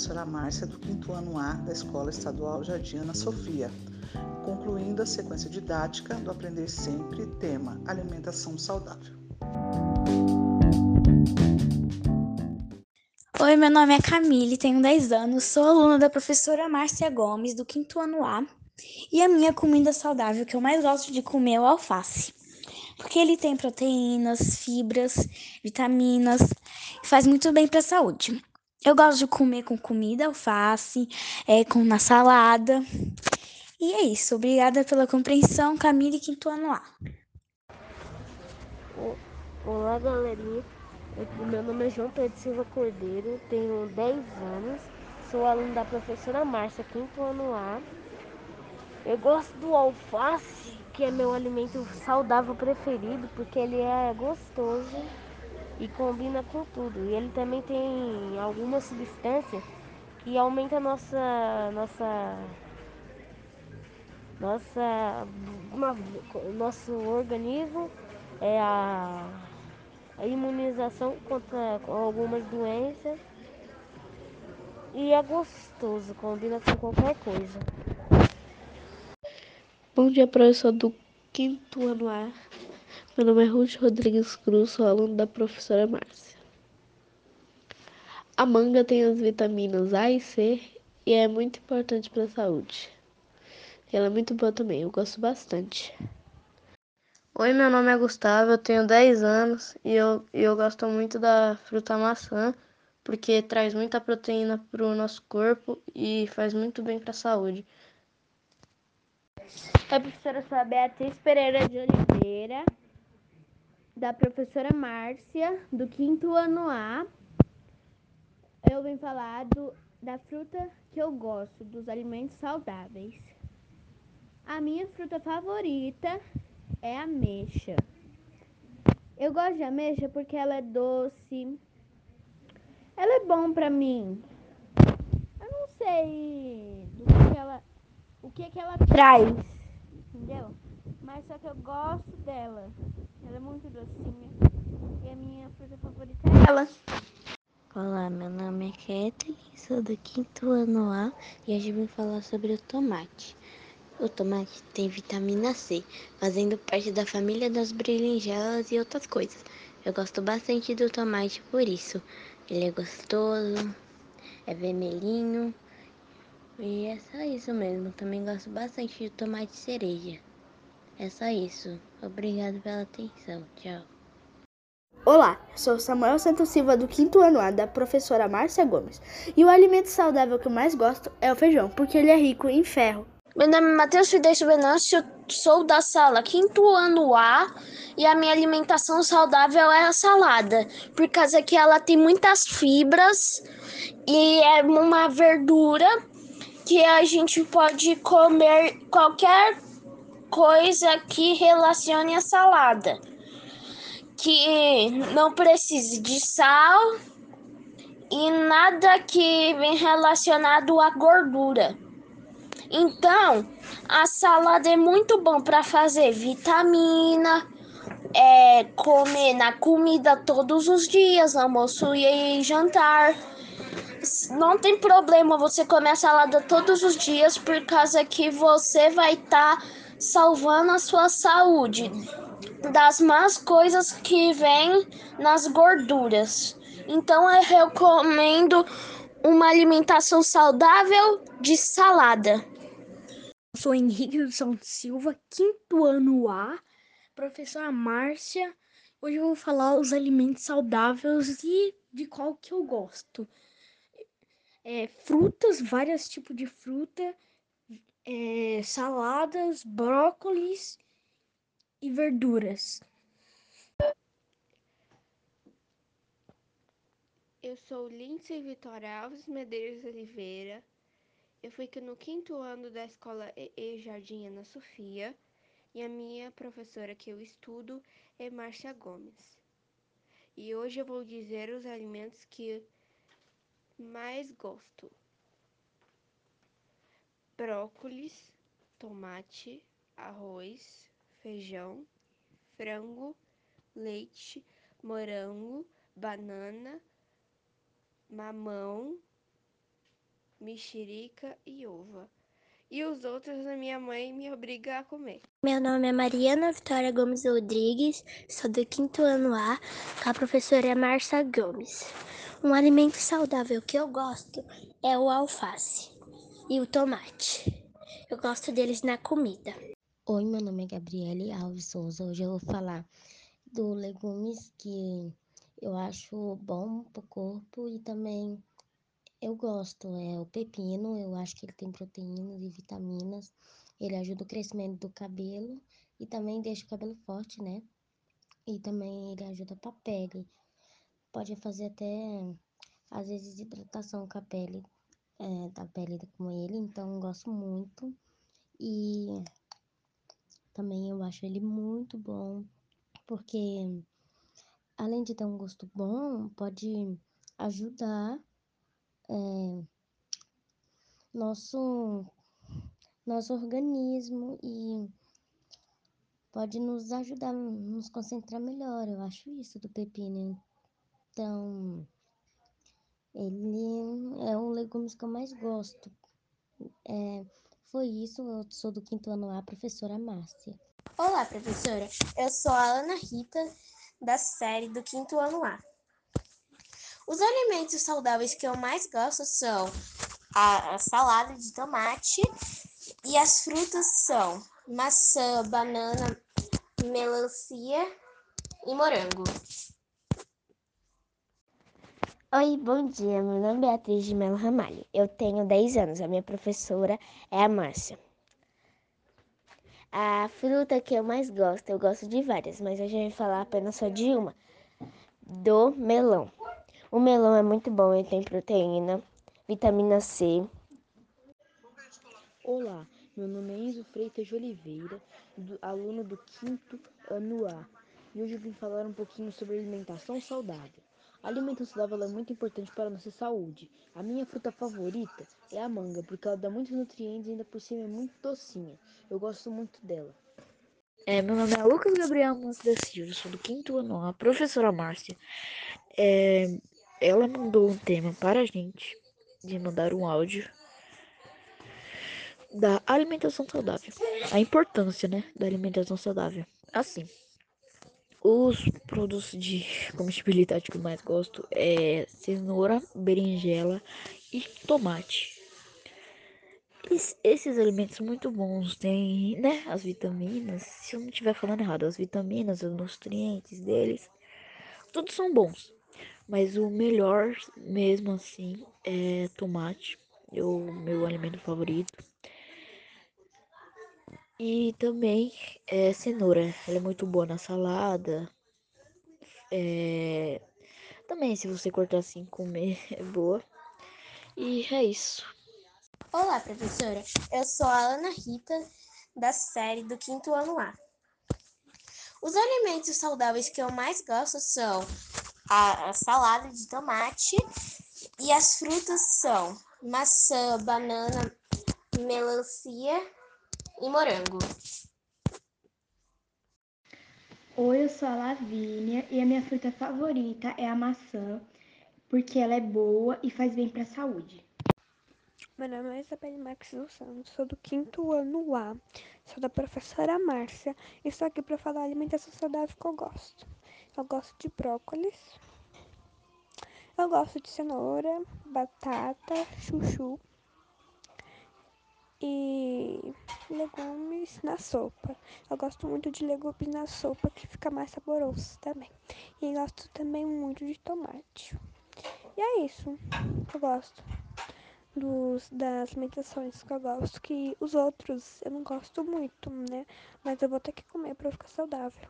professora Márcia, do quinto ano A da Escola Estadual Jardim Ana Sofia, concluindo a sequência didática do Aprender Sempre, tema Alimentação Saudável. Oi, meu nome é Camille, tenho 10 anos, sou aluna da professora Márcia Gomes, do quinto ano A, e a minha comida saudável que eu mais gosto de comer é o alface. Porque ele tem proteínas, fibras, vitaminas e faz muito bem para a saúde. Eu gosto de comer com comida, alface, é, com na salada. E é isso. Obrigada pela compreensão, Camille, quinto ano A. Olá, galerinha. Meu nome é João Pedro Silva Cordeiro, tenho 10 anos, sou aluno da professora Márcia, quinto ano A. Eu gosto do alface, que é meu alimento saudável preferido, porque ele é gostoso e combina com tudo. E ele também tem alguma substância que aumenta nossa nossa nossa uma, nosso organismo é a, a imunização contra algumas doenças e é gostoso, combina com qualquer coisa. Bom dia, professor do quinto ano A. Meu nome é Ruth Rodrigues Cruz, sou aluno da professora Márcia. A manga tem as vitaminas A e C e é muito importante para a saúde. Ela é muito boa também, eu gosto bastante. Oi, meu nome é Gustavo, eu tenho 10 anos e eu, eu gosto muito da fruta maçã porque traz muita proteína para o nosso corpo e faz muito bem para a saúde. A professora sou a Beatriz Pereira de Oliveira, da professora Márcia, do quinto ano A. Eu vim falar do, da fruta que eu gosto, dos alimentos saudáveis. A minha fruta favorita é a ameixa. Eu gosto de ameixa porque ela é doce. Ela é bom pra mim. Eu não sei do que ela, o que que ela traz entendeu? Mas só que eu gosto dela. Ela é muito docinha. E a minha fruta favorita é ela. Olá, meu nome é Kathleen, sou do quinto ano A e hoje vim falar sobre o tomate. O tomate tem vitamina C, fazendo parte da família das berinjelas e outras coisas. Eu gosto bastante do tomate por isso. Ele é gostoso, é vermelhinho e é só isso mesmo. Também gosto bastante de tomate cereja. É só isso. Obrigado pela atenção. Tchau. Olá, sou Samuel Santos Silva do quinto ano A da professora Márcia Gomes. E o alimento saudável que eu mais gosto é o feijão, porque ele é rico em ferro. Meu nome é Matheus Fidencio Venâncio, sou da sala quinto ano A e a minha alimentação saudável é a salada, por causa que ela tem muitas fibras e é uma verdura que a gente pode comer qualquer coisa que relacione a salada, que não precise de sal e nada que vem relacionado à gordura. Então, a salada é muito bom para fazer vitamina, é, comer na comida todos os dias, almoço e jantar não tem problema você comer a salada todos os dias, por causa que você vai estar tá salvando a sua saúde das más coisas que vêm nas gorduras. Então eu recomendo uma alimentação saudável de salada. Eu sou Henrique São Silva, quinto ano A, professora Márcia. Hoje eu vou falar os alimentos saudáveis e de qual que eu gosto é, frutas, vários tipos de fruta, é, saladas, brócolis e verduras. Eu sou Lindsay Vitória Alves Medeiros Oliveira. Eu fui no quinto ano da escola EE Jardim Ana Sofia e a minha professora que eu estudo é Márcia Gomes. E hoje eu vou dizer os alimentos que mais gosto: brócolis, tomate, arroz, feijão, frango, leite, morango, banana, mamão, mexerica e uva. E os outros a minha mãe me obriga a comer. Meu nome é Mariana Vitória Gomes Rodrigues, sou do quinto ano A, com a professora Marcia Gomes. Um alimento saudável que eu gosto é o alface e o tomate. Eu gosto deles na comida. Oi, meu nome é Gabriele Alves Souza. Hoje eu vou falar do legumes que eu acho bom pro corpo e também eu gosto. É o pepino, eu acho que ele tem proteínas e vitaminas. Ele ajuda o crescimento do cabelo e também deixa o cabelo forte, né? E também ele ajuda pra pele. Pode fazer até, às vezes, hidratação com a pele, é, da pele com ele. Então, eu gosto muito. E também eu acho ele muito bom, porque além de ter um gosto bom, pode ajudar é, nosso, nosso organismo e pode nos ajudar nos concentrar melhor. Eu acho isso do pepino. Então, ele legumes que eu mais gosto. É, foi isso, eu sou do quinto ano A, professora Márcia. Olá, professora. Eu sou a Ana Rita, da série do quinto ano A. Os alimentos saudáveis que eu mais gosto são a, a salada de tomate e as frutas são maçã, banana, melancia e morango. Oi, bom dia. Meu nome é Beatriz de Melo Ramalho. Eu tenho 10 anos. A minha professora é a Márcia. A fruta que eu mais gosto, eu gosto de várias, mas hoje eu vou falar apenas só de uma, do melão. O melão é muito bom, ele tem proteína, vitamina C. Olá, meu nome é Enzo Freitas de Oliveira, do, aluno do quinto ano A, e hoje eu vim falar um pouquinho sobre alimentação saudável. A alimentação saudável é muito importante para a nossa saúde. A minha fruta favorita é a manga, porque ela dá muitos nutrientes e ainda por cima é muito docinha. Eu gosto muito dela. É, meu nome é Lucas Gabriel Manso da Silva, sou do quinto ano. A professora Márcia, é, ela mandou um tema para a gente, de mandar um áudio da alimentação saudável. A importância, né, da alimentação saudável. Assim, os produtos de comestibilidade que eu mais gosto é cenoura, berinjela e tomate. esses alimentos são muito bons, tem, né, as vitaminas, se eu não estiver falando errado, as vitaminas, os nutrientes deles, todos são bons. Mas o melhor mesmo assim é tomate, é o meu alimento favorito. E também é cenoura, ela é muito boa na salada. É... Também se você cortar assim comer é boa. E é isso. Olá, professora. Eu sou a Ana Rita, da série do quinto ano A. Os alimentos saudáveis que eu mais gosto são a, a salada de tomate e as frutas são maçã, banana, melancia e morango. Oi, eu sou a Lavínia e a minha fruta favorita é a maçã, porque ela é boa e faz bem para a saúde. Meu nome é Isabelle Max dos Santos, sou do quinto ano A, sou da professora Márcia e estou aqui para falar a alimentação saudável que eu gosto. Eu gosto de brócolis, eu gosto de cenoura, batata, chuchu e legumes na sopa. Eu gosto muito de legumes na sopa que fica mais saboroso também. E gosto também muito de tomate. E é isso eu gosto dos, das alimentações que eu gosto, que os outros eu não gosto muito, né? Mas eu vou ter que comer pra ficar saudável.